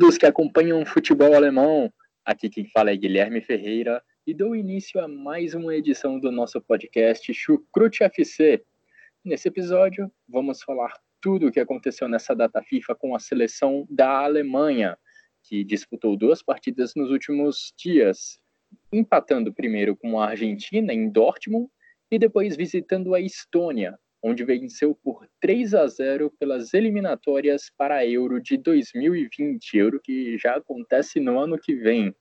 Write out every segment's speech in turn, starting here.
Todos que acompanham o futebol alemão. Aqui quem fala é Guilherme Ferreira e dou início a mais uma edição do nosso podcast Chucrute FC. Nesse episódio, vamos falar tudo o que aconteceu nessa data FIFA com a seleção da Alemanha, que disputou duas partidas nos últimos dias, empatando primeiro com a Argentina em Dortmund e depois visitando a Estônia, onde venceu por 3 a 0 pelas eliminatórias para a Euro de 2020, Euro que já acontece no ano que vem.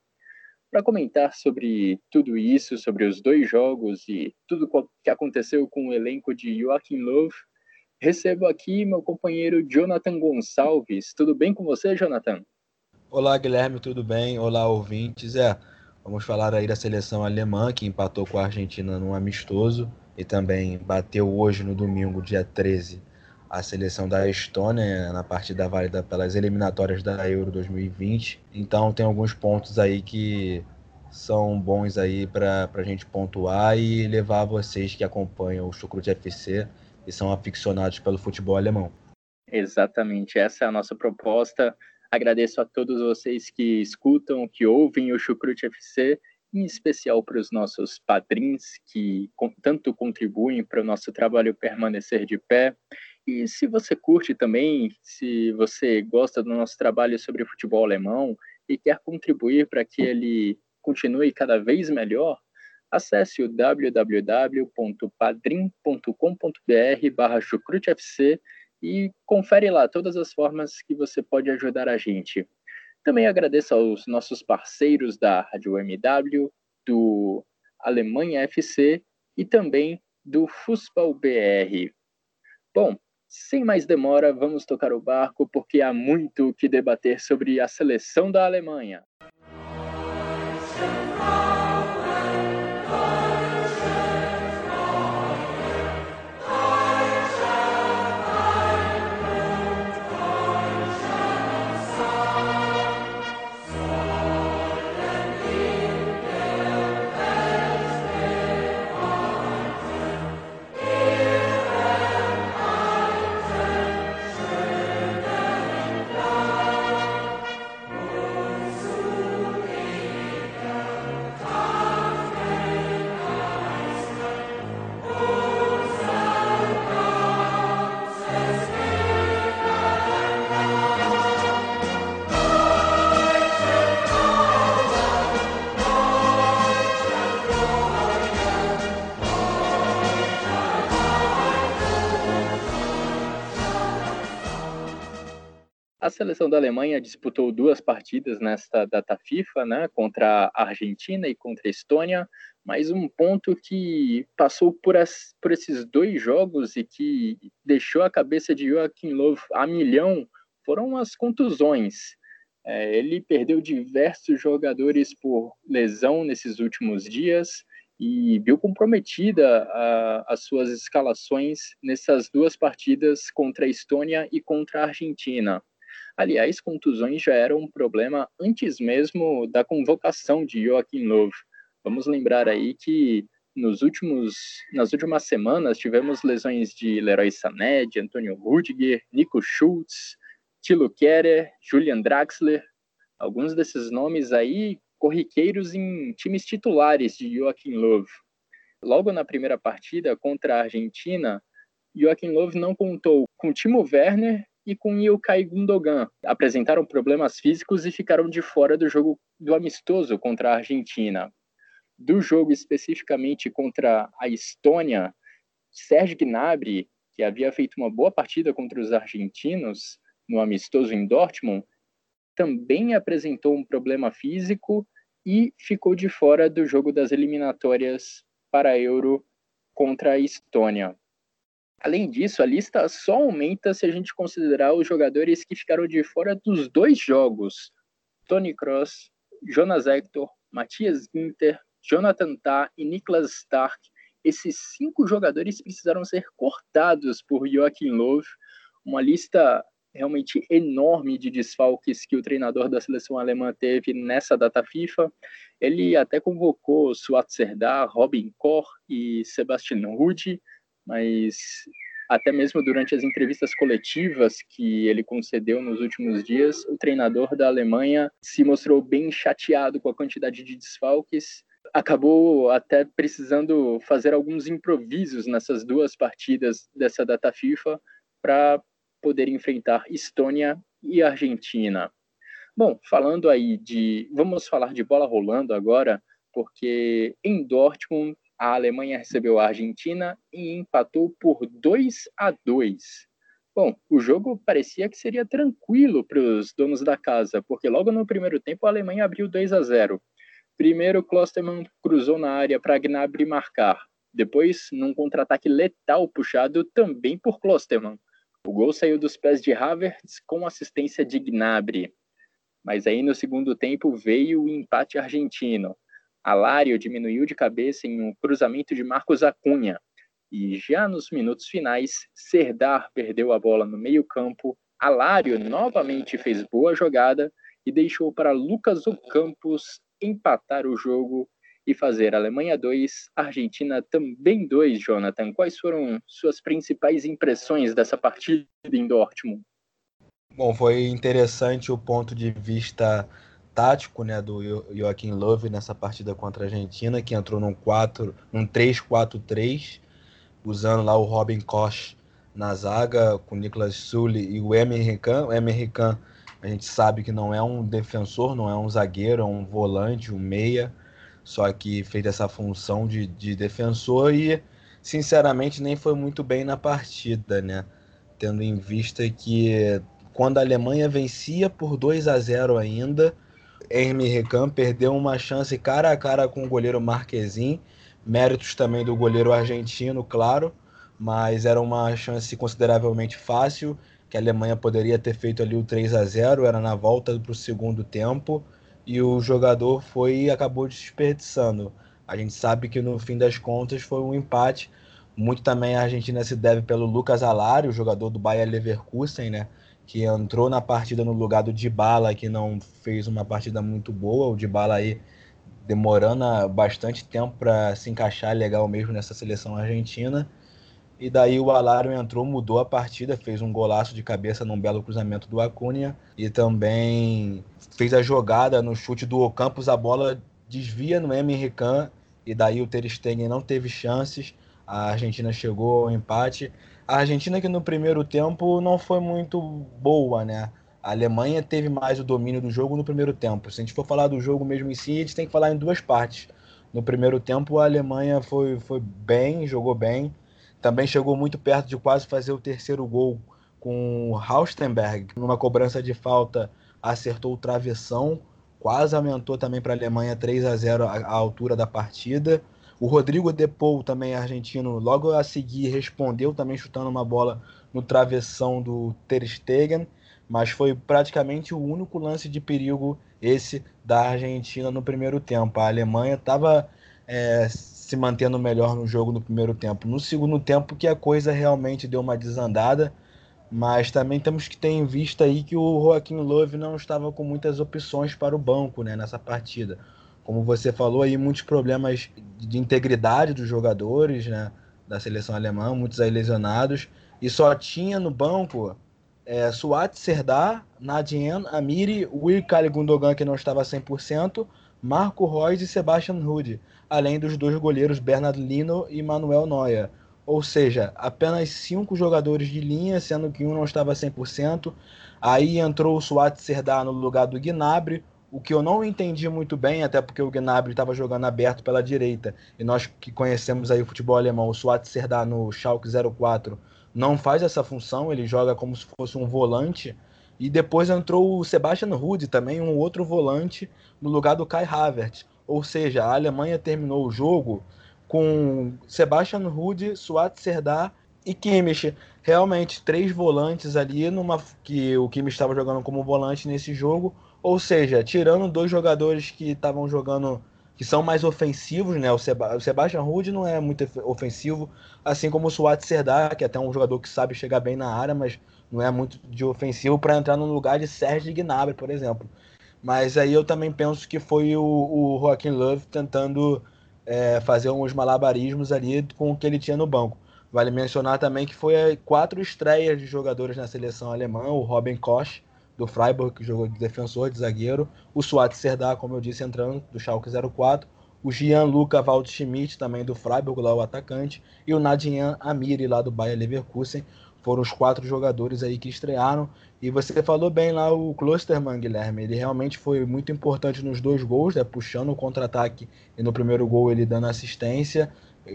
Para comentar sobre tudo isso, sobre os dois jogos e tudo que aconteceu com o elenco de Joachim Löw, recebo aqui meu companheiro Jonathan Gonçalves. Tudo bem com você, Jonathan? Olá, Guilherme, tudo bem? Olá, ouvintes. É, vamos falar aí da seleção alemã que empatou com a Argentina num amistoso e também bateu hoje no domingo, dia 13, a seleção da Estônia na partida válida pelas eliminatórias da Euro 2020. Então tem alguns pontos aí que são bons aí para a gente pontuar e levar vocês que acompanham o Chucrute FC e são aficionados pelo futebol alemão. Exatamente, essa é a nossa proposta. Agradeço a todos vocês que escutam, que ouvem o Chucrute FC em especial para os nossos padrinhos que tanto contribuem para o nosso trabalho permanecer de pé. E se você curte também, se você gosta do nosso trabalho sobre futebol alemão e quer contribuir para que ele continue cada vez melhor, acesse o www.padrim.com.br barra chucrutefc e confere lá todas as formas que você pode ajudar a gente. Também agradeço aos nossos parceiros da Rádio MW, do Alemanha FC e também do Fußball BR. Bom, sem mais demora, vamos tocar o barco porque há muito o que debater sobre a seleção da Alemanha. Seleção da Alemanha disputou duas partidas nesta data FIFA, né, contra a Argentina e contra a Estônia, mas um ponto que passou por, as, por esses dois jogos e que deixou a cabeça de Joachim Löw a milhão foram as contusões. É, ele perdeu diversos jogadores por lesão nesses últimos dias e viu comprometida a, as suas escalações nessas duas partidas contra a Estônia e contra a Argentina. Aliás, contusões já eram um problema antes mesmo da convocação de Joachim Löw. Vamos lembrar aí que nos últimos, nas últimas semanas tivemos lesões de Leroy Sané, de Antônio Rudiger, Nico Schultz, Tilo Kerer, Julian Draxler, alguns desses nomes aí corriqueiros em times titulares de Joachim Löw. Logo na primeira partida contra a Argentina, Joachim Löw não contou com Timo Werner e com Ilkay Gundogan. Apresentaram problemas físicos e ficaram de fora do jogo do amistoso contra a Argentina. Do jogo especificamente contra a Estônia, Serge Gnabry, que havia feito uma boa partida contra os argentinos no amistoso em Dortmund, também apresentou um problema físico e ficou de fora do jogo das eliminatórias para a Euro contra a Estônia. Além disso, a lista só aumenta se a gente considerar os jogadores que ficaram de fora dos dois jogos: Tony Cross, Jonas Hector, Matias Ginter, Jonathan Tah e Niklas Stark. Esses cinco jogadores precisaram ser cortados por Joachim Löw. Uma lista realmente enorme de desfalques que o treinador da seleção alemã teve nessa data FIFA. Ele até convocou Suat Serdar, Robin Koch e Sebastian Rudy, mas até mesmo durante as entrevistas coletivas que ele concedeu nos últimos dias, o treinador da Alemanha se mostrou bem chateado com a quantidade de desfalques. Acabou até precisando fazer alguns improvisos nessas duas partidas dessa data FIFA para poder enfrentar Estônia e Argentina. Bom, falando aí de. Vamos falar de bola rolando agora, porque em Dortmund a Alemanha recebeu a Argentina e empatou por 2 a 2. Bom, o jogo parecia que seria tranquilo para os donos da casa, porque logo no primeiro tempo a Alemanha abriu 2 a 0. Primeiro, Klostermann cruzou na área para Gnabry marcar. Depois, num contra-ataque letal puxado também por Klostermann. O gol saiu dos pés de Havertz com assistência de Gnabry. Mas aí no segundo tempo veio o empate argentino. Alário diminuiu de cabeça em um cruzamento de Marcos Acunha. E já nos minutos finais, Serdar perdeu a bola no meio-campo. Alário novamente fez boa jogada e deixou para Lucas Ocampos empatar o jogo e fazer Alemanha 2, Argentina também 2, Jonathan. Quais foram suas principais impressões dessa partida em Dortmund? Bom, foi interessante o ponto de vista tático né, do Joaquim Love nessa partida contra a Argentina, que entrou num 4, num 3-4-3, usando lá o Robin Koch na zaga, com o Niklas Sully e o Emery Can. O Emery Can, a gente sabe que não é um defensor, não é um zagueiro, é um volante, um meia só que fez essa função de, de defensor e, sinceramente, nem foi muito bem na partida, né? Tendo em vista que quando a Alemanha vencia por 2 a 0 ainda, Hermie Recan perdeu uma chance cara a cara com o goleiro Marquezin, méritos também do goleiro argentino, claro, mas era uma chance consideravelmente fácil, que a Alemanha poderia ter feito ali o 3 a 0 era na volta para o segundo tempo, e o jogador foi e acabou desperdiçando. A gente sabe que no fim das contas foi um empate. Muito também a Argentina se deve pelo Lucas Alario, jogador do Bayer Leverkusen, né? Que entrou na partida no lugar do Dybala, que não fez uma partida muito boa. O Dybala aí demorando bastante tempo para se encaixar legal mesmo nessa seleção argentina. E daí o Alário entrou, mudou a partida, fez um golaço de cabeça num belo cruzamento do Acunha e também fez a jogada no chute do Ocampos, a bola desvia no Emery Can e daí o Ter Stegen não teve chances. A Argentina chegou ao empate. A Argentina que no primeiro tempo não foi muito boa, né? A Alemanha teve mais o domínio do jogo no primeiro tempo. Se a gente for falar do jogo mesmo em si, a gente tem que falar em duas partes. No primeiro tempo, a Alemanha foi, foi bem, jogou bem, também chegou muito perto de quase fazer o terceiro gol com o Haustenberg, numa cobrança de falta, acertou o travessão, quase aumentou também para a Alemanha 3 a 0 a, a altura da partida. O Rodrigo Depou, também argentino, logo a seguir respondeu também chutando uma bola no travessão do Ter Stegen, mas foi praticamente o único lance de perigo esse da Argentina no primeiro tempo. A Alemanha estava é, se mantendo melhor no jogo no primeiro tempo. No segundo tempo que a coisa realmente deu uma desandada, mas também temos que ter em vista aí que o Joaquim Love não estava com muitas opções para o banco né, nessa partida. Como você falou aí, muitos problemas de integridade dos jogadores né, da seleção alemã, muitos aí lesionados, e só tinha no banco é, Suat Serdar, Nadien, Amiri, Will Gundogan que não estava 100%, Marco Reus e Sebastian Rude além dos dois goleiros Bernard Lino e Manuel Neuer. Ou seja, apenas cinco jogadores de linha, sendo que um não estava 100%. Aí entrou o Suat Serdar no lugar do Gnabry, o que eu não entendi muito bem, até porque o Gnabry estava jogando aberto pela direita, e nós que conhecemos aí o futebol alemão, o Serdar no Schalke 04 não faz essa função, ele joga como se fosse um volante, e depois entrou o Sebastian Rude também, um outro volante, no lugar do Kai Havertz. Ou seja, a Alemanha terminou o jogo com Sebastian Rude, Suat Serdar e Kimmich. Realmente, três volantes ali, numa que o Kimmich estava jogando como volante nesse jogo. Ou seja, tirando dois jogadores que estavam jogando, que são mais ofensivos, né? O, o Sebastian Rude não é muito ofensivo, assim como o Suat Serdar, que é até um jogador que sabe chegar bem na área, mas não é muito de ofensivo para entrar no lugar de Sérgio Gnabry, por exemplo. Mas aí eu também penso que foi o, o Joaquim Love tentando é, fazer uns malabarismos ali com o que ele tinha no banco. Vale mencionar também que foi quatro estreias de jogadores na seleção alemã, o Robin Koch, do Freiburg, que jogou de defensor, de zagueiro, o Suat Serdar, como eu disse, entrando, do Schalke 04, o Gianluca Waldschmidt, também do Freiburg, lá o atacante, e o Nadian Amiri, lá do Bayer Leverkusen, foram os quatro jogadores aí que estrearam. E você falou bem lá o Klosterman, Guilherme. Ele realmente foi muito importante nos dois gols, né, puxando o contra-ataque e no primeiro gol ele dando assistência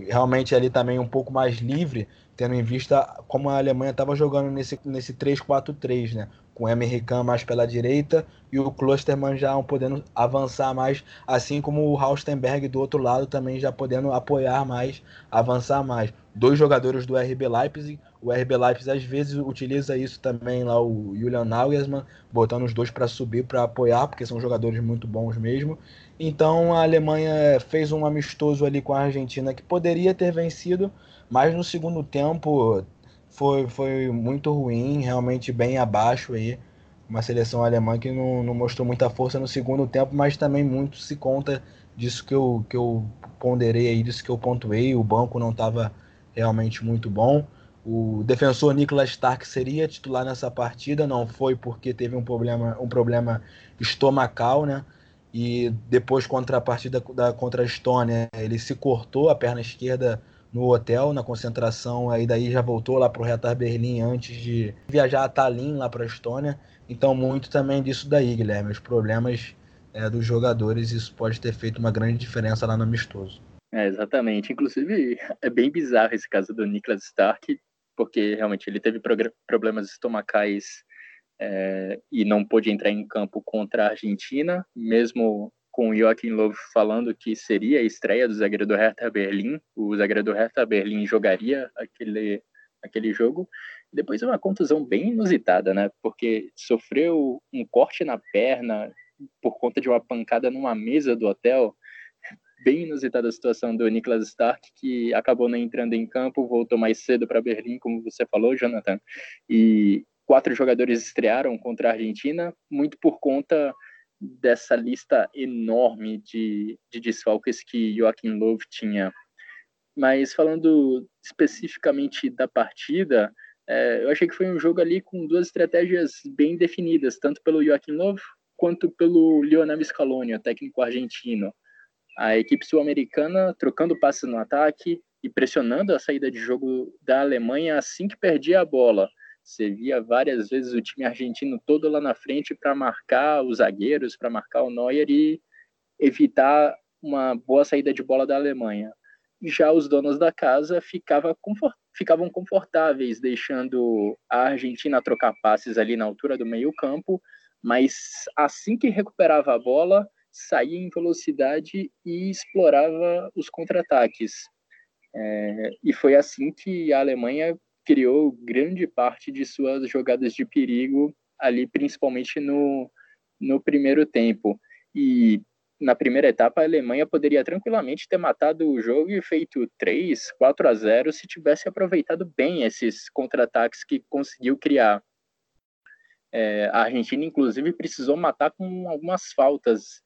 realmente ali também um pouco mais livre, tendo em vista como a Alemanha estava jogando nesse, nesse 3-4-3, né? Com o Emre Can mais pela direita e o Klosterman já podendo avançar mais, assim como o Haustenberg do outro lado também já podendo apoiar mais, avançar mais. Dois jogadores do RB Leipzig, o RB Leipzig às vezes utiliza isso também lá o Julian Nagelsmann, botando os dois para subir, para apoiar, porque são jogadores muito bons mesmo. Então a Alemanha fez um amistoso ali com a Argentina que poderia ter vencido, mas no segundo tempo foi, foi muito ruim, realmente bem abaixo aí. Uma seleção alemã que não, não mostrou muita força no segundo tempo, mas também muito se conta disso que eu, que eu ponderei aí, disso que eu pontuei. O banco não estava realmente muito bom. O defensor Niklas Stark seria titular nessa partida, não foi porque teve um problema, um problema estomacal, né? e depois contra a partida da, contra a Estônia, ele se cortou a perna esquerda no hotel, na concentração, aí daí já voltou lá para o Retar Berlim antes de viajar a Tallinn lá para a Estônia. Então, muito também disso daí, Guilherme, os problemas é, dos jogadores, isso pode ter feito uma grande diferença lá no amistoso. É, exatamente. Inclusive, é bem bizarro esse caso do Niklas Stark, porque realmente ele teve problemas estomacais é, e não pôde entrar em campo contra a Argentina, mesmo com o Joachim falando que seria a estreia do zagueiro do Hertha Berlim, o zagueiro do Hertha Berlim jogaria aquele, aquele jogo. Depois uma contusão bem inusitada, né? Porque sofreu um corte na perna por conta de uma pancada numa mesa do hotel. Bem inusitada a situação do Niklas Stark, que acabou não entrando em campo, voltou mais cedo para Berlim, como você falou, Jonathan. E quatro jogadores estrearam contra a Argentina, muito por conta dessa lista enorme de, de desfalques que Joachim Löw tinha. Mas falando especificamente da partida, é, eu achei que foi um jogo ali com duas estratégias bem definidas, tanto pelo Joachim Löw quanto pelo Lionel Scaloni, o técnico argentino. A equipe sul-americana trocando passes no ataque e pressionando a saída de jogo da Alemanha assim que perdia a bola. Você via várias vezes o time argentino todo lá na frente para marcar os zagueiros, para marcar o Neuer e evitar uma boa saída de bola da Alemanha. Já os donos da casa ficava confort ficavam confortáveis, deixando a Argentina trocar passes ali na altura do meio-campo, mas assim que recuperava a bola, saía em velocidade e explorava os contra-ataques. É, e foi assim que a Alemanha criou grande parte de suas jogadas de perigo ali, principalmente no, no primeiro tempo. E na primeira etapa, a Alemanha poderia tranquilamente ter matado o jogo e feito 3, 4 a 0 se tivesse aproveitado bem esses contra-ataques que conseguiu criar. É, a Argentina, inclusive, precisou matar com algumas faltas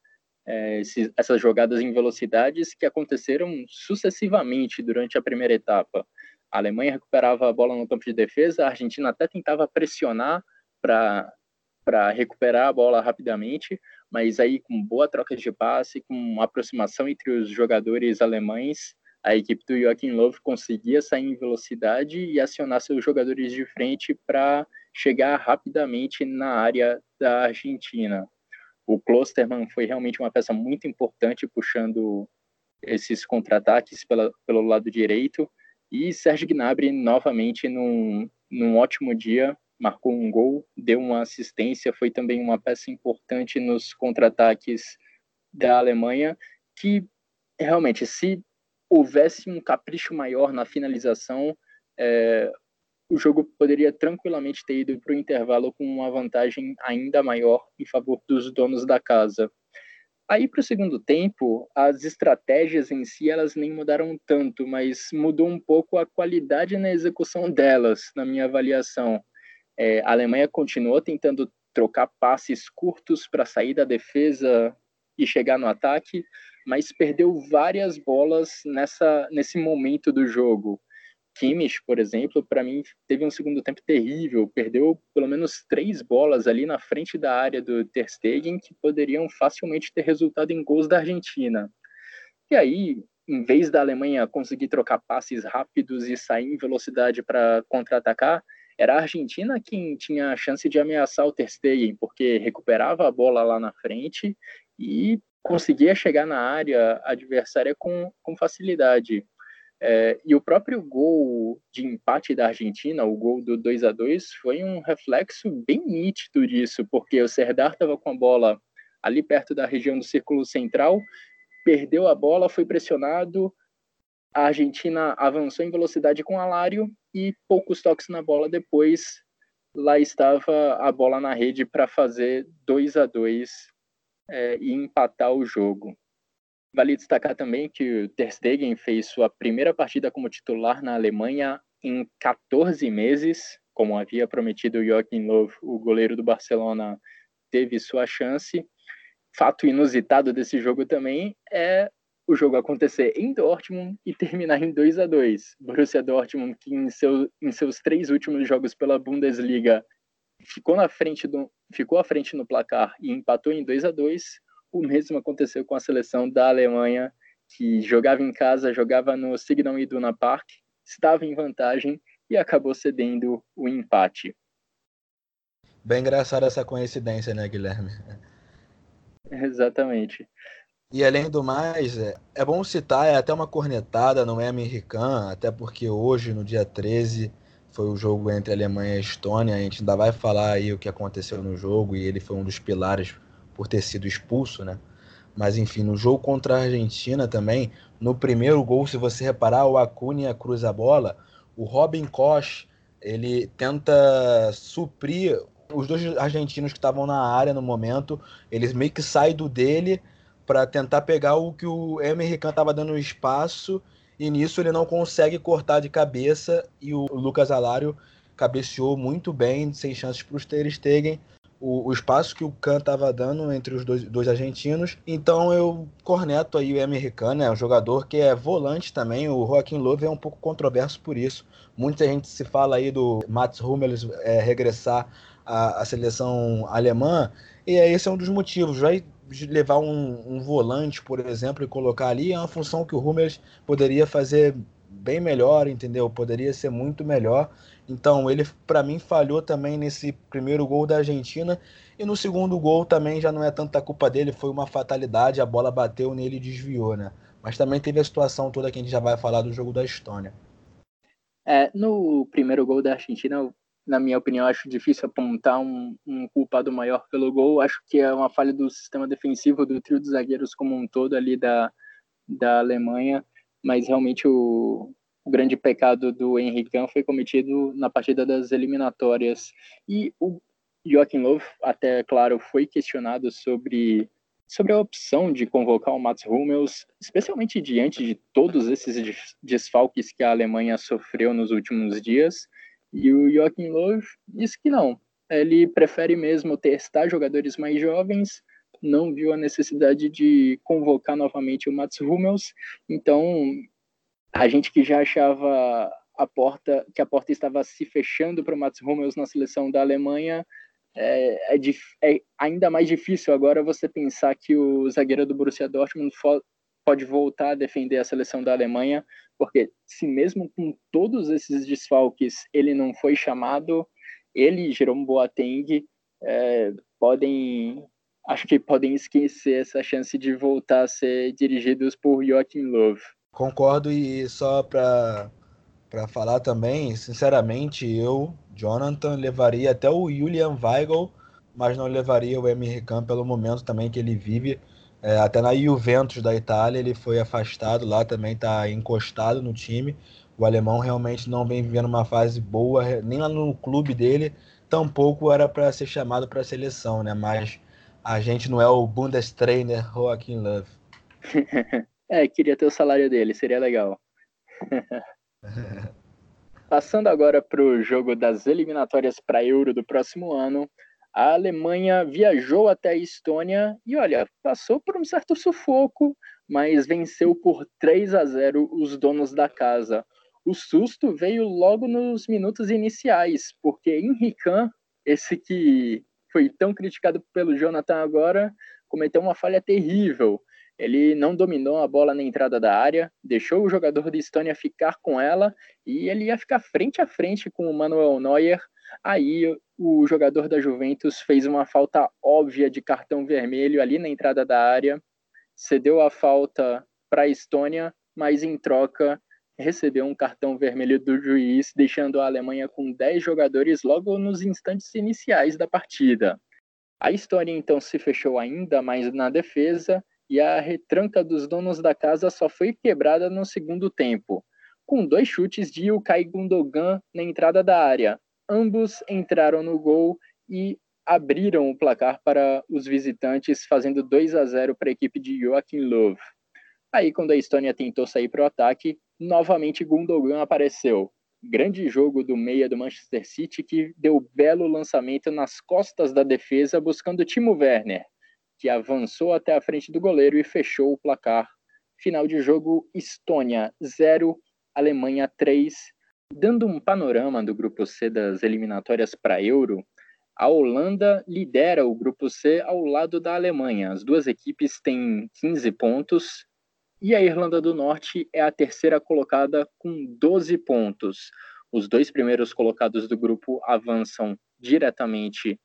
é, esses, essas jogadas em velocidades que aconteceram sucessivamente durante a primeira etapa. A Alemanha recuperava a bola no campo de defesa, a Argentina até tentava pressionar para recuperar a bola rapidamente, mas aí com boa troca de passe, com aproximação entre os jogadores alemães, a equipe do Joachim Löw conseguia sair em velocidade e acionar seus jogadores de frente para chegar rapidamente na área da Argentina. O Klosterman foi realmente uma peça muito importante puxando esses contra-ataques pelo lado direito. E Sérgio Gnabry, novamente, num, num ótimo dia, marcou um gol, deu uma assistência, foi também uma peça importante nos contra-ataques da Alemanha, que realmente, se houvesse um capricho maior na finalização, é, o jogo poderia tranquilamente ter ido para o intervalo com uma vantagem ainda maior em favor dos donos da casa. Aí para o segundo tempo, as estratégias em si elas nem mudaram tanto, mas mudou um pouco a qualidade na execução delas, na minha avaliação. É, a Alemanha continuou tentando trocar passes curtos para sair da defesa e chegar no ataque, mas perdeu várias bolas nessa nesse momento do jogo. Kimmich, por exemplo, para mim teve um segundo tempo terrível, perdeu pelo menos três bolas ali na frente da área do Ter Stegen que poderiam facilmente ter resultado em gols da Argentina. E aí, em vez da Alemanha conseguir trocar passes rápidos e sair em velocidade para contra-atacar, era a Argentina quem tinha a chance de ameaçar o Ter Stegen, porque recuperava a bola lá na frente e conseguia chegar na área adversária com, com facilidade. É, e o próprio gol de empate da Argentina, o gol do 2 a 2 foi um reflexo bem nítido disso, porque o Serdar estava com a bola ali perto da região do círculo central, perdeu a bola, foi pressionado, a Argentina avançou em velocidade com o Alário e poucos toques na bola depois, lá estava a bola na rede para fazer 2 a 2 é, e empatar o jogo. Vale destacar também que o Ter Stegen fez sua primeira partida como titular na Alemanha em 14 meses, como havia prometido Joachim Löw, o goleiro do Barcelona teve sua chance. Fato inusitado desse jogo também é o jogo acontecer em Dortmund e terminar em 2 a 2. Borussia Dortmund, que em, seu, em seus três últimos jogos pela Bundesliga ficou na frente do, ficou à frente no placar e empatou em 2 a 2 o mesmo aconteceu com a seleção da Alemanha, que jogava em casa, jogava no Signal Iduna Park, estava em vantagem e acabou cedendo o empate. Bem engraçada essa coincidência, né, Guilherme? Exatamente. E além do mais, é, é bom citar, é até uma cornetada, não é americana, até porque hoje, no dia 13, foi o jogo entre Alemanha e Estônia. A gente ainda vai falar aí o que aconteceu no jogo e ele foi um dos pilares por ter sido expulso, né? Mas enfim, no jogo contra a Argentina também, no primeiro gol, se você reparar, o Acuna cruza a bola, o Robin Koch, ele tenta suprir os dois argentinos que estavam na área no momento, eles meio que saem do dele para tentar pegar o que o Emerson estava dando espaço e nisso ele não consegue cortar de cabeça e o Lucas Alário cabeceou muito bem, sem chances para os Ter Stegen, o, o, espaço que o Kahn estava dando entre os dois, dois, argentinos. Então eu corneto aí o americano, é um jogador que é volante também. O Joaquim Love é um pouco controverso por isso. Muita gente se fala aí do Mats Hummels é, regressar à, à, seleção alemã, e esse é um dos motivos. Vai levar um, um, volante, por exemplo, e colocar ali é uma função que o Hummels poderia fazer bem melhor, entendeu? Poderia ser muito melhor. Então, ele, para mim, falhou também nesse primeiro gol da Argentina. E no segundo gol também já não é tanta culpa dele, foi uma fatalidade, a bola bateu nele e desviou, né? Mas também teve a situação toda que a gente já vai falar do jogo da Estônia. É, no primeiro gol da Argentina, na minha opinião, acho difícil apontar um, um, culpado maior pelo gol. Acho que é uma falha do sistema defensivo do trio de zagueiros como um todo ali da, da Alemanha. Mas realmente o, o grande pecado do Henrique foi cometido na partida das eliminatórias. E o Joachim Löw, até claro, foi questionado sobre, sobre a opção de convocar o Mats Hummels, especialmente diante de todos esses desfalques que a Alemanha sofreu nos últimos dias. E o Joachim Löw disse que não. Ele prefere mesmo testar jogadores mais jovens, não viu a necessidade de convocar novamente o Mats Hummels, então a gente que já achava a porta que a porta estava se fechando para o Mats Hummels na seleção da Alemanha é, é, é, ainda mais difícil agora você pensar que o zagueiro do Borussia Dortmund pode voltar a defender a seleção da Alemanha, porque se mesmo com todos esses desfalques ele não foi chamado, ele e Jerome Boateng é, podem, acho que podem esquecer essa chance de voltar a ser dirigidos por Joachim Löw. Concordo e só para para falar também, sinceramente, eu, Jonathan, levaria até o Julian Weigl, mas não levaria o Emre Can pelo momento também que ele vive. É, até na Juventus da Itália ele foi afastado lá, também está encostado no time. o alemão realmente não vem vivendo uma fase boa, nem lá no clube dele, tampouco era para ser chamado para a seleção, né? Mas a gente não é o Bundestrainer Joaquim Love. é, queria ter o salário dele, seria legal. Passando agora para o jogo das eliminatórias para Euro do próximo ano, a Alemanha viajou até a Estônia e, olha, passou por um certo sufoco, mas venceu por 3 a 0 os donos da casa. O susto veio logo nos minutos iniciais, porque Henrican, esse que foi tão criticado pelo Jonathan agora, cometeu uma falha terrível. Ele não dominou a bola na entrada da área, deixou o jogador de Estônia ficar com ela e ele ia ficar frente a frente com o Manuel Neuer. Aí o jogador da Juventus fez uma falta óbvia de cartão vermelho ali na entrada da área, cedeu a falta para a Estônia, mas em troca recebeu um cartão vermelho do juiz, deixando a Alemanha com 10 jogadores logo nos instantes iniciais da partida. A Estônia então se fechou ainda mais na defesa e a retranca dos donos da casa só foi quebrada no segundo tempo, com dois chutes de Ilkay Gundogan na entrada da área. Ambos entraram no gol e abriram o placar para os visitantes, fazendo 2 a 0 para a equipe de Joachim Löw. Aí, quando a Estônia tentou sair para o ataque, novamente Gundogan apareceu. Grande jogo do meia do Manchester City que deu belo lançamento nas costas da defesa, buscando Timo Werner, que avançou até a frente do goleiro e fechou o placar. Final de jogo: Estônia 0, Alemanha 3. Dando um panorama do grupo C das eliminatórias para Euro, a Holanda lidera o grupo C ao lado da Alemanha. As duas equipes têm 15 pontos e a Irlanda do Norte é a terceira colocada com 12 pontos. Os dois primeiros colocados do grupo avançam diretamente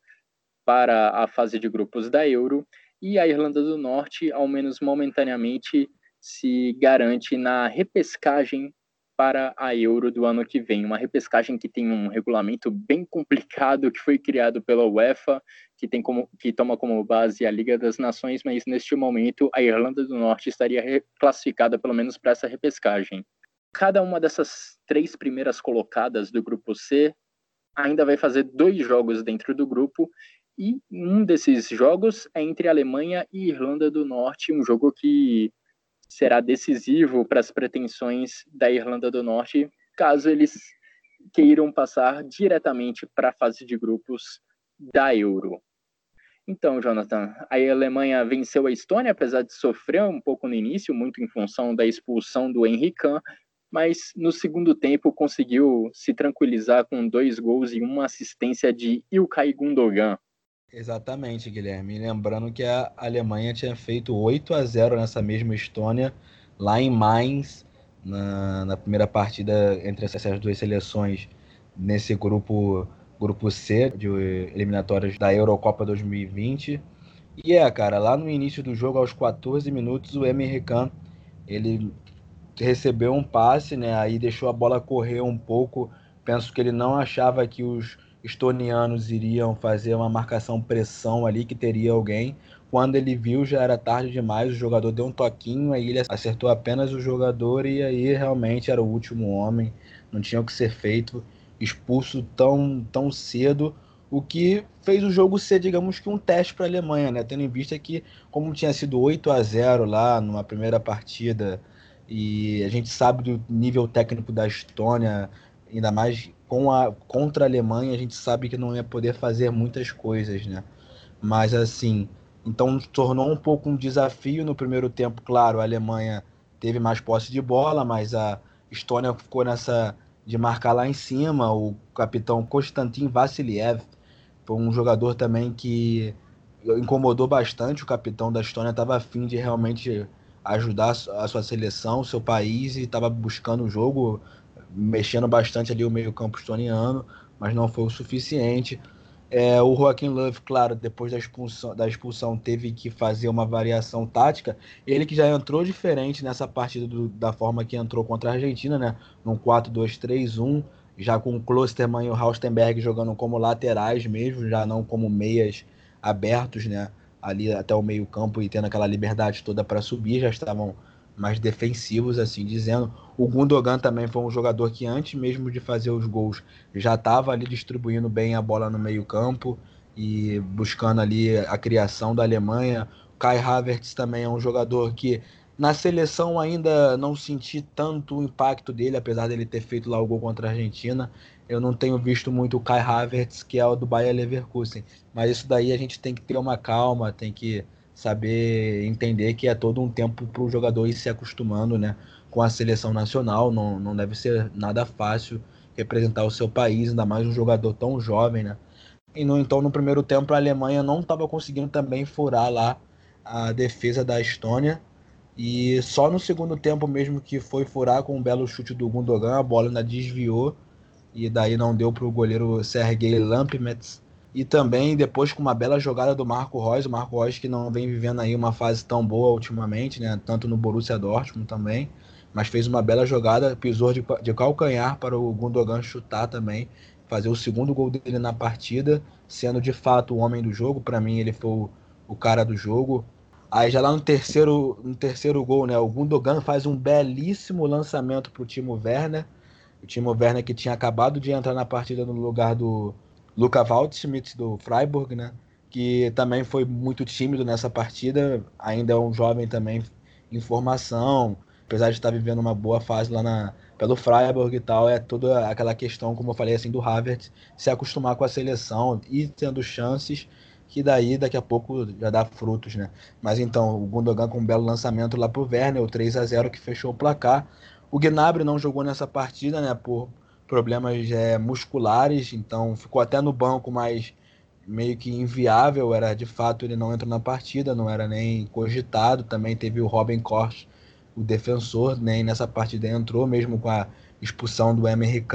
para a fase de grupos da Euro e a Irlanda do Norte, ao menos momentaneamente, se garante na repescagem para a Euro do ano que vem. Uma repescagem que tem um regulamento bem complicado que foi criado pela UEFA, que tem como que toma como base a Liga das Nações, mas neste momento a Irlanda do Norte estaria classificada pelo menos para essa repescagem. Cada uma dessas três primeiras colocadas do grupo C ainda vai fazer dois jogos dentro do grupo e um desses jogos é entre Alemanha e Irlanda do Norte, um jogo que será decisivo para as pretensões da Irlanda do Norte, caso eles queiram passar diretamente para a fase de grupos da Euro. Então, Jonathan, a Alemanha venceu a Estônia, apesar de sofrer um pouco no início, muito em função da expulsão do Henrique, mas no segundo tempo conseguiu se tranquilizar com dois gols e uma assistência de Ilkay Gundogan. Exatamente, Guilherme. Lembrando que a Alemanha tinha feito 8 a 0 nessa mesma Estônia, lá em Mainz, na, na primeira partida entre essas duas seleções, nesse grupo, grupo C de eliminatórias da Eurocopa 2020. E é, cara, lá no início do jogo, aos 14 minutos, o Emre Can, ele recebeu um passe, né? Aí deixou a bola correr um pouco. Penso que ele não achava que os estonianos iriam fazer uma marcação pressão ali, que teria alguém. Quando ele viu, já era tarde demais, o jogador deu um toquinho, aí ele acertou apenas o jogador e aí realmente era o último homem, não tinha o que ser feito, expulso tão, tão cedo, o que fez o jogo ser, digamos que um teste para a Alemanha, né? Tendo em vista que, como tinha sido 8 a 0 lá numa primeira partida, e a gente sabe do nível técnico da Estônia, ainda mais com a, contra a Alemanha, a gente sabe que não ia poder fazer muitas coisas, né? Mas assim, então tornou um pouco um desafio no primeiro tempo, claro, a Alemanha teve mais posse de bola, mas a Estônia ficou nessa de marcar lá em cima, o capitão Konstantin Vassiliev foi um jogador também que incomodou bastante, o capitão da Estônia estava afim de realmente ajudar a sua seleção, o seu país e estava buscando o jogo, mexendo bastante ali o meio-campo estoniano, mas não foi o suficiente. É, o Joaquim Love, claro, depois da expulsão, da expulsão, teve que fazer uma variação tática. Ele que já entrou diferente nessa partida do, da forma que entrou contra a Argentina, né? Num 4-2-3-1, já com o Klosterman e o Haustenberg jogando como laterais mesmo, já não como meias abertos, né? Ali até o meio-campo e tendo aquela liberdade toda para subir, já estavam mais defensivos, assim dizendo. O Gundogan também foi um jogador que antes mesmo de fazer os gols já estava ali distribuindo bem a bola no meio-campo e buscando ali a criação da Alemanha. O Kai Havertz também é um jogador que na seleção ainda não senti tanto o impacto dele, apesar dele ter feito lá o gol contra a Argentina. Eu não tenho visto muito o Kai Havertz, que é o do Bayer Leverkusen. Mas isso daí a gente tem que ter uma calma, tem que saber entender que é todo um tempo para o jogador ir se acostumando né, com a seleção nacional. Não, não deve ser nada fácil representar o seu país, ainda mais um jogador tão jovem. Né? E no, então, no primeiro tempo, a Alemanha não estava conseguindo também furar lá a defesa da Estônia. E só no segundo tempo mesmo que foi furar com um belo chute do Gundogan, a bola ainda desviou e daí não deu para o goleiro Sergei Lampmets. E também depois com uma bela jogada do Marco Reus, o Marco Reus que não vem vivendo aí uma fase tão boa ultimamente, né? tanto no Borussia Dortmund também, mas fez uma bela jogada, pisou de, de calcanhar para o Gundogan chutar também, fazer o segundo gol dele na partida, sendo de fato o homem do jogo, para mim ele foi o, o cara do jogo, Aí já lá no terceiro, no terceiro gol, né? O Gundogan faz um belíssimo lançamento para o Timo Werner. O Timo Werner que tinha acabado de entrar na partida no lugar do Luca Waldschmidt do Freiburg, né? Que também foi muito tímido nessa partida. Ainda é um jovem também em formação. Apesar de estar vivendo uma boa fase lá na, pelo Freiburg e tal, é toda aquela questão, como eu falei assim, do Havertz se acostumar com a seleção e tendo chances que daí daqui a pouco já dá frutos, né? Mas então, o Gundogan com um belo lançamento lá pro Werner, o 3 a 0 que fechou o placar. O Gnabry não jogou nessa partida, né, por problemas é, musculares, então ficou até no banco, mas meio que inviável, era de fato ele não entrou na partida, não era nem cogitado. Também teve o Robin Koch, o defensor, nem nessa partida entrou, mesmo com a expulsão do Emery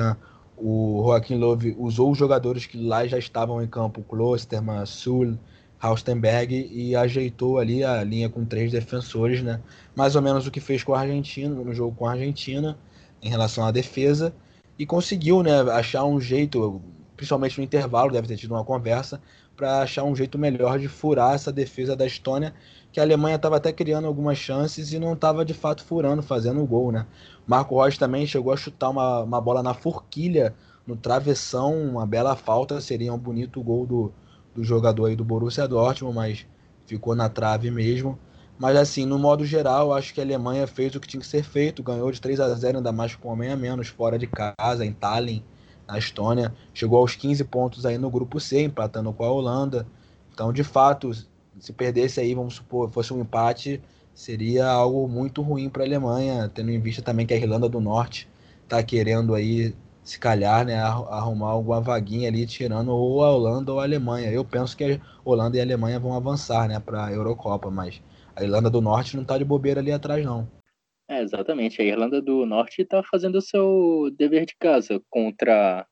o Joaquim Love usou os jogadores que lá já estavam em campo, Klosterman, Sul, Haustenberg, e ajeitou ali a linha com três defensores, né? Mais ou menos o que fez com a Argentina, no jogo com a Argentina, em relação à defesa, e conseguiu, né, achar um jeito, principalmente no intervalo, deve ter tido uma conversa, para achar um jeito melhor de furar essa defesa da Estônia, que a Alemanha estava até criando algumas chances e não estava de fato furando, fazendo o gol, né? Marco Rocha também chegou a chutar uma, uma bola na forquilha, no travessão, uma bela falta, seria um bonito gol do, do jogador aí do Borussia Dortmund, mas ficou na trave mesmo. Mas assim, no modo geral, acho que a Alemanha fez o que tinha que ser feito, ganhou de 3 a 0 ainda mais com homem a menos, fora de casa, em Tallinn na Estônia, chegou aos 15 pontos aí no grupo C, empatando com a Holanda. Então, de fato, se perdesse aí, vamos supor, fosse um empate, seria algo muito ruim para a Alemanha, tendo em vista também que a Irlanda do Norte está querendo aí, se calhar, né, arrumar alguma vaguinha ali, tirando ou a Holanda ou a Alemanha. Eu penso que a Holanda e a Alemanha vão avançar, né, para a Eurocopa, mas a Irlanda do Norte não está de bobeira ali atrás, não. É, exatamente. A Irlanda do Norte está fazendo o seu dever de casa contra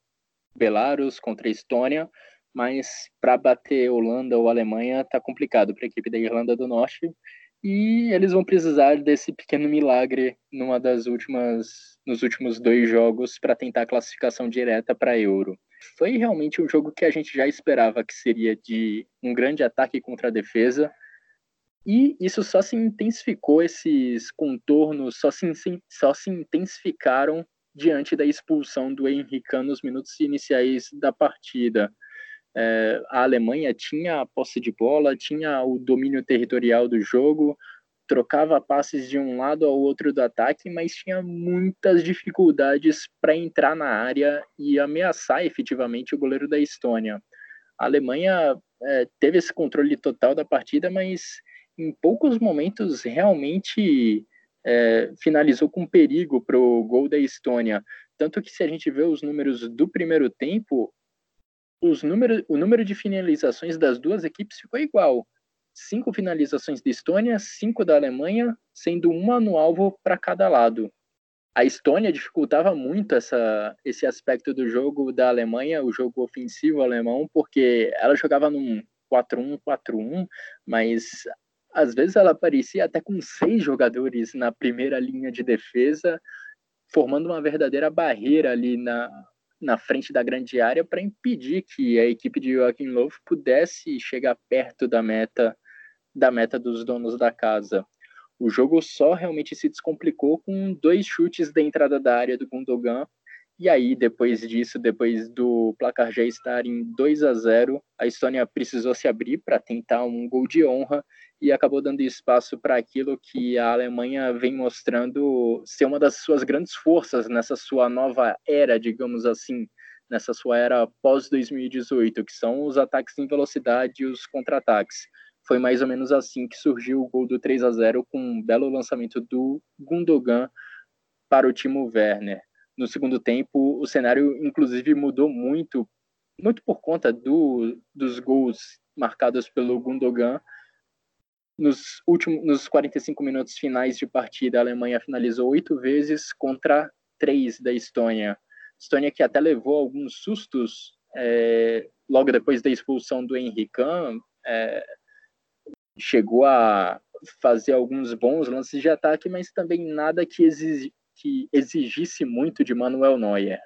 Belarus, contra Estônia, mas para bater Holanda ou Alemanha está complicado para a equipe da Irlanda do Norte e eles vão precisar desse pequeno milagre numa das últimas nos últimos dois jogos para tentar a classificação direta para Euro. Foi realmente um jogo que a gente já esperava que seria de um grande ataque contra a defesa, e isso só se intensificou, esses contornos só se, só se intensificaram diante da expulsão do Henrique nos minutos iniciais da partida. É, a Alemanha tinha a posse de bola, tinha o domínio territorial do jogo, trocava passes de um lado ao outro do ataque, mas tinha muitas dificuldades para entrar na área e ameaçar efetivamente o goleiro da Estônia. A Alemanha é, teve esse controle total da partida, mas em poucos momentos realmente é, finalizou com perigo para o gol da Estônia. Tanto que se a gente vê os números do primeiro tempo, os número, o número de finalizações das duas equipes ficou igual. Cinco finalizações da Estônia, cinco da Alemanha, sendo uma no alvo para cada lado. A Estônia dificultava muito essa, esse aspecto do jogo da Alemanha, o jogo ofensivo alemão, porque ela jogava num 4-1-4-1, mas às vezes ela aparecia até com seis jogadores na primeira linha de defesa, formando uma verdadeira barreira ali na, na frente da grande área para impedir que a equipe de Joaquim Löw pudesse chegar perto da meta da meta dos donos da casa. O jogo só realmente se descomplicou com dois chutes da entrada da área do Gundogan. E aí, depois disso, depois do placar já estar em 2 a 0, a Estônia precisou se abrir para tentar um gol de honra e acabou dando espaço para aquilo que a Alemanha vem mostrando ser uma das suas grandes forças nessa sua nova era, digamos assim, nessa sua era pós 2018, que são os ataques em velocidade e os contra-ataques. Foi mais ou menos assim que surgiu o gol do 3 a 0 com um belo lançamento do Gundogan para o Timo Werner. No segundo tempo, o cenário inclusive mudou muito, muito por conta do, dos gols marcados pelo Gundogan. Nos últimos nos 45 minutos finais de partida, a Alemanha finalizou oito vezes contra três da Estônia. Estônia que até levou alguns sustos é, logo depois da expulsão do Henrique é, chegou a fazer alguns bons lances de ataque, mas também nada que, exig, que exigisse muito de Manuel Neuer.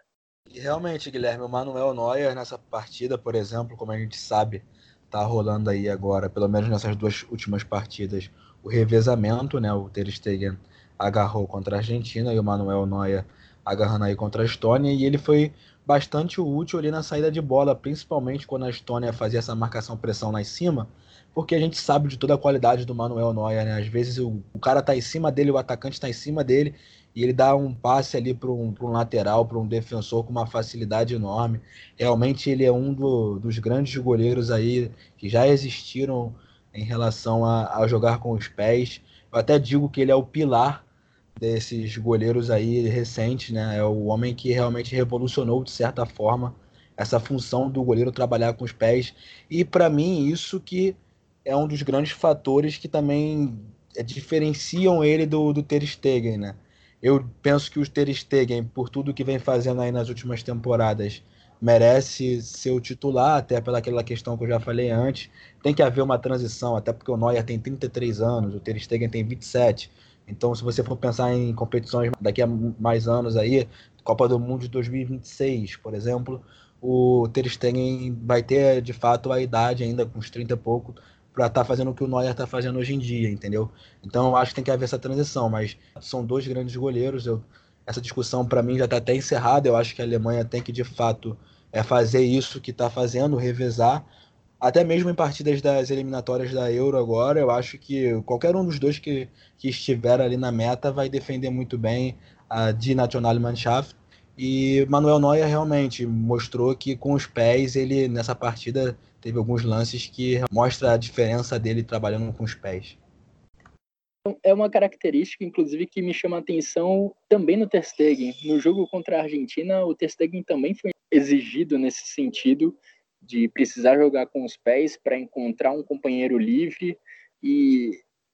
E realmente, Guilherme, o Manuel Neuer nessa partida, por exemplo, como a gente sabe, tá rolando aí agora, pelo menos nessas duas últimas partidas, o revezamento, né? O Ter Stegen agarrou contra a Argentina e o Manuel Neuer agarrando aí contra a Estônia e ele foi bastante útil ali na saída de bola, principalmente quando a Estônia fazia essa marcação pressão lá em cima porque a gente sabe de toda a qualidade do Manuel Neuer, né? Às vezes o, o cara tá em cima dele, o atacante tá em cima dele, e ele dá um passe ali para um, um, lateral, para um defensor com uma facilidade enorme. Realmente ele é um do, dos grandes goleiros aí que já existiram em relação a, a jogar com os pés. Eu até digo que ele é o pilar desses goleiros aí recentes, né? É o homem que realmente revolucionou de certa forma essa função do goleiro trabalhar com os pés. E para mim isso que é um dos grandes fatores que também é, diferenciam ele do, do Ter Stegen, né? Eu penso que o Ter Stegen, por tudo que vem fazendo aí nas últimas temporadas, merece ser o titular, até pelaquela questão que eu já falei antes. Tem que haver uma transição, até porque o Neuer tem 33 anos, o Ter Stegen tem 27. Então, se você for pensar em competições daqui a mais anos aí, Copa do Mundo de 2026, por exemplo, o Ter Stegen vai ter, de fato, a idade ainda, com uns 30 e pouco, para estar tá fazendo o que o Neuer está fazendo hoje em dia, entendeu? Então acho que tem que haver essa transição, mas são dois grandes goleiros. Eu, essa discussão para mim já está até encerrada. Eu acho que a Alemanha tem que de fato é fazer isso que está fazendo, revezar. Até mesmo em partidas das eliminatórias da Euro agora, eu acho que qualquer um dos dois que, que estiver ali na meta vai defender muito bem a de Nationalmannschaft. E Manuel Neuer realmente mostrou que com os pés ele nessa partida teve alguns lances que mostra a diferença dele trabalhando com os pés. É uma característica, inclusive, que me chama a atenção também no Ter Stegen. No jogo contra a Argentina, o Ter Stegen também foi exigido nesse sentido de precisar jogar com os pés para encontrar um companheiro livre e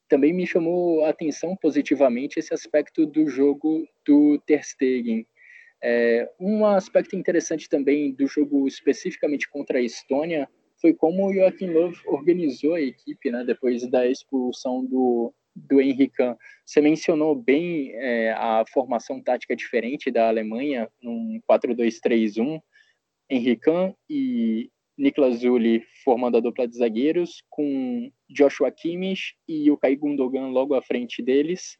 também me chamou a atenção positivamente esse aspecto do jogo do Ter Stegen. É, um aspecto interessante também do jogo especificamente contra a Estônia foi como o Joaquim Löw organizou a equipe, né, depois da expulsão do, do Henrique. Você mencionou bem é, a formação tática diferente da Alemanha, num 4-2-3-1, Henrique e Niklas Zuli formando a dupla de zagueiros, com Joshua Kimmich e o Kai Gundogan logo à frente deles,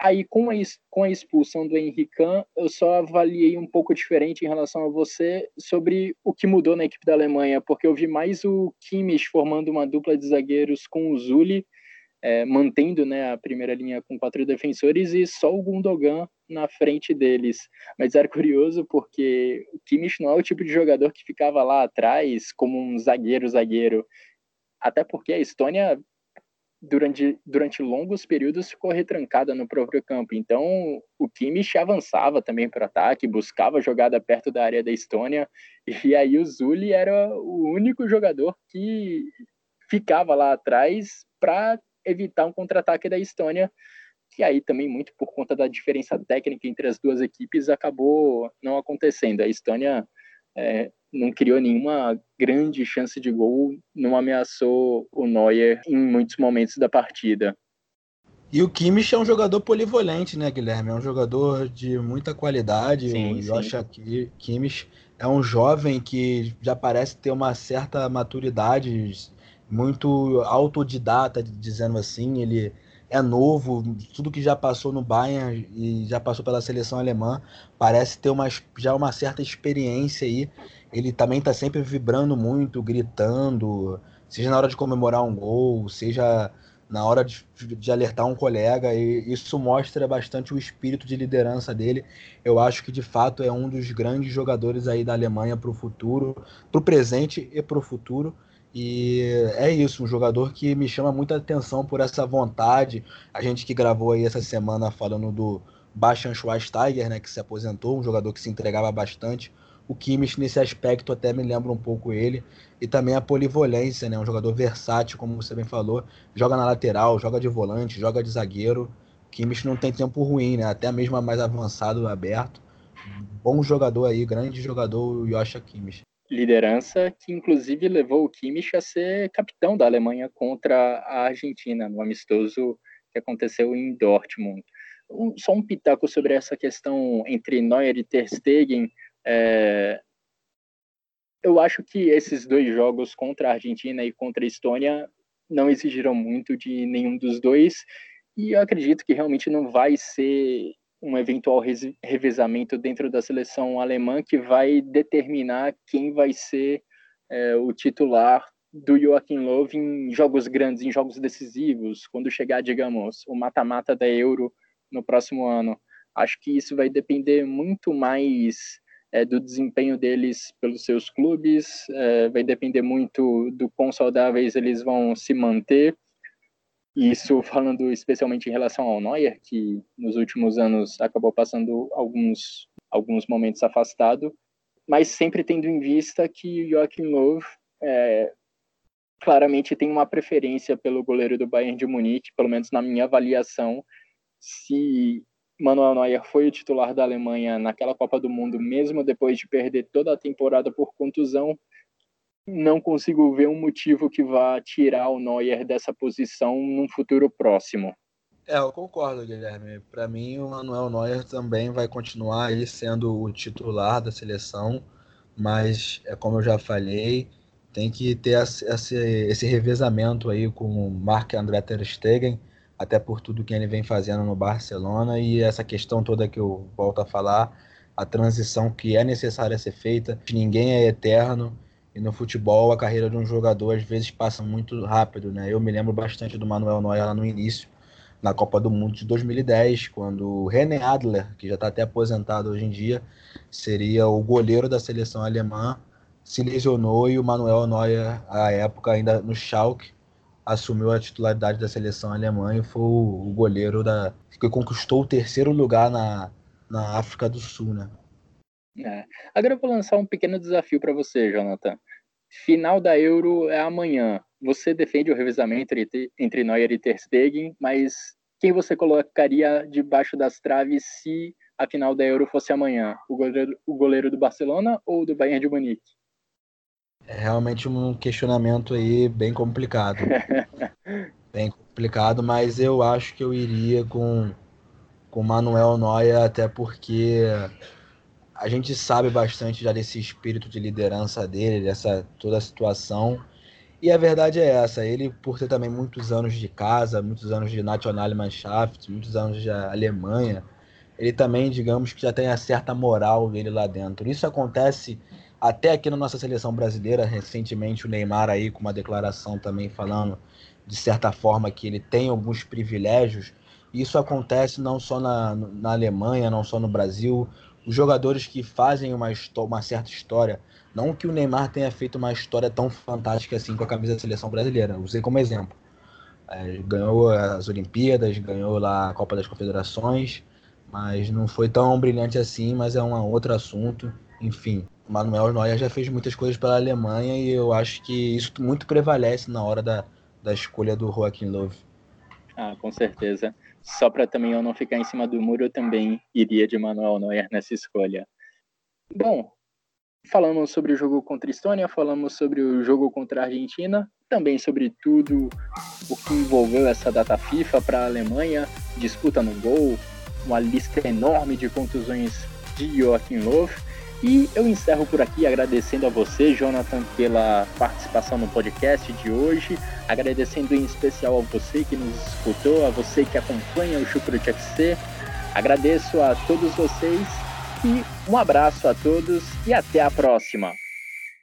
Aí, com a, com a expulsão do Henrique, eu só avaliei um pouco diferente em relação a você sobre o que mudou na equipe da Alemanha, porque eu vi mais o Kimmich formando uma dupla de zagueiros com o Zuli, é, mantendo né, a primeira linha com quatro defensores, e só o Gundogan na frente deles. Mas era curioso porque o Kimmich não é o tipo de jogador que ficava lá atrás como um zagueiro-zagueiro. Até porque a Estônia durante, durante longos períodos ficou retrancada no próprio campo. Então, o Kimmich avançava também para o ataque, buscava jogada perto da área da Estônia, e aí o Zuli era o único jogador que ficava lá atrás para evitar um contra-ataque da Estônia, que aí também muito por conta da diferença técnica entre as duas equipes acabou não acontecendo. A Estônia é, não criou nenhuma grande chance de gol, não ameaçou o Neuer em muitos momentos da partida. E o Kimmich é um jogador polivalente, né, Guilherme? É um jogador de muita qualidade. Sim, o Josh Kimmich é um jovem que já parece ter uma certa maturidade, muito autodidata, dizendo assim. Ele é novo, tudo que já passou no Bayern e já passou pela seleção alemã, parece ter uma, já uma certa experiência aí. Ele também está sempre vibrando muito, gritando, seja na hora de comemorar um gol, seja na hora de, de, alertar um colega, e isso mostra bastante o espírito de liderança dele. Eu acho que de fato é um dos grandes jogadores aí da Alemanha para o futuro, para o presente e para o futuro. E é isso, um jogador que me chama muita atenção por essa vontade. A gente que gravou aí essa semana falando do Bastian Schweinsteiger, né, que se aposentou, um jogador que se entregava bastante. O Kimmich, nesse aspecto, até me lembra um pouco ele. E também a polivalência, né, um jogador versátil, como você bem falou. Joga na lateral, joga de volante, joga de zagueiro. O Kimmich não tem tempo ruim, né, até mesmo mais avançado, aberto. Bom jogador aí, grande jogador, o Joshua Kimmich liderança que inclusive levou o Kimmich a ser capitão da Alemanha contra a Argentina no amistoso que aconteceu em Dortmund. Um, só um pitaco sobre essa questão entre Neuer e Ter Stegen. É... Eu acho que esses dois jogos contra a Argentina e contra a Estônia não exigiram muito de nenhum dos dois e eu acredito que realmente não vai ser um eventual revezamento dentro da seleção alemã que vai determinar quem vai ser é, o titular do Joachim Löw em jogos grandes, em jogos decisivos, quando chegar, digamos, o mata-mata da Euro no próximo ano. Acho que isso vai depender muito mais é, do desempenho deles pelos seus clubes, é, vai depender muito do quão saudáveis eles vão se manter isso falando especialmente em relação ao Neuer, que nos últimos anos acabou passando alguns, alguns momentos afastado, mas sempre tendo em vista que o Joachim Löw é, claramente tem uma preferência pelo goleiro do Bayern de Munique, pelo menos na minha avaliação. Se Manuel Neuer foi o titular da Alemanha naquela Copa do Mundo, mesmo depois de perder toda a temporada por contusão, não consigo ver um motivo que vá tirar o Neuer dessa posição num futuro próximo. É, eu concordo, Guilherme. Para mim, o Manuel Neuer também vai continuar aí sendo o titular da seleção, mas é como eu já falei, tem que ter esse, esse revezamento aí com o Marc André ter Stegen, até por tudo que ele vem fazendo no Barcelona e essa questão toda que eu volto a falar, a transição que é necessária ser feita, ninguém é eterno e no futebol, a carreira de um jogador às vezes passa muito rápido, né? Eu me lembro bastante do Manuel Neuer lá no início, na Copa do Mundo de 2010, quando o René Adler, que já está até aposentado hoje em dia, seria o goleiro da seleção alemã, se lesionou e o Manuel Neuer, à época ainda no Schalke, assumiu a titularidade da seleção alemã e foi o goleiro da que conquistou o terceiro lugar na, na África do Sul, né? É. Agora eu vou lançar um pequeno desafio para você, Jonathan. Final da Euro é amanhã. Você defende o revezamento entre, entre Neuer e Ter Stegen, mas quem você colocaria debaixo das traves se a final da Euro fosse amanhã? O goleiro, o goleiro do Barcelona ou do Bayern de Munique? É realmente um questionamento aí bem complicado. bem complicado, mas eu acho que eu iria com com Manuel Neuer até porque a gente sabe bastante já desse espírito de liderança dele, dessa toda a situação. E a verdade é essa, ele por ter também muitos anos de casa, muitos anos de Nationalmannschaft, muitos anos de Alemanha, ele também, digamos que já tem a certa moral dele lá dentro. Isso acontece até aqui na nossa seleção brasileira, recentemente o Neymar aí com uma declaração também falando de certa forma que ele tem alguns privilégios. Isso acontece não só na, na Alemanha, não só no Brasil, os jogadores que fazem uma, uma certa história. Não que o Neymar tenha feito uma história tão fantástica assim com a camisa da seleção brasileira, usei como exemplo. É, ganhou as Olimpíadas, ganhou lá a Copa das Confederações, mas não foi tão brilhante assim, mas é um outro assunto. Enfim, Manuel Neuer já fez muitas coisas pela Alemanha e eu acho que isso muito prevalece na hora da, da escolha do Joaquim Löw. Ah, com certeza só para também eu não ficar em cima do muro, eu também iria de Manuel Neuer nessa escolha. Bom, falamos sobre o jogo contra a Estônia, falamos sobre o jogo contra a Argentina, também sobre tudo o que envolveu essa data FIFA para a Alemanha, disputa no gol, uma lista enorme de contusões de Joachim Löw. E eu encerro por aqui agradecendo a você, Jonathan, pela participação no podcast de hoje, agradecendo em especial a você que nos escutou, a você que acompanha o Chucrute FC. Agradeço a todos vocês e um abraço a todos e até a próxima.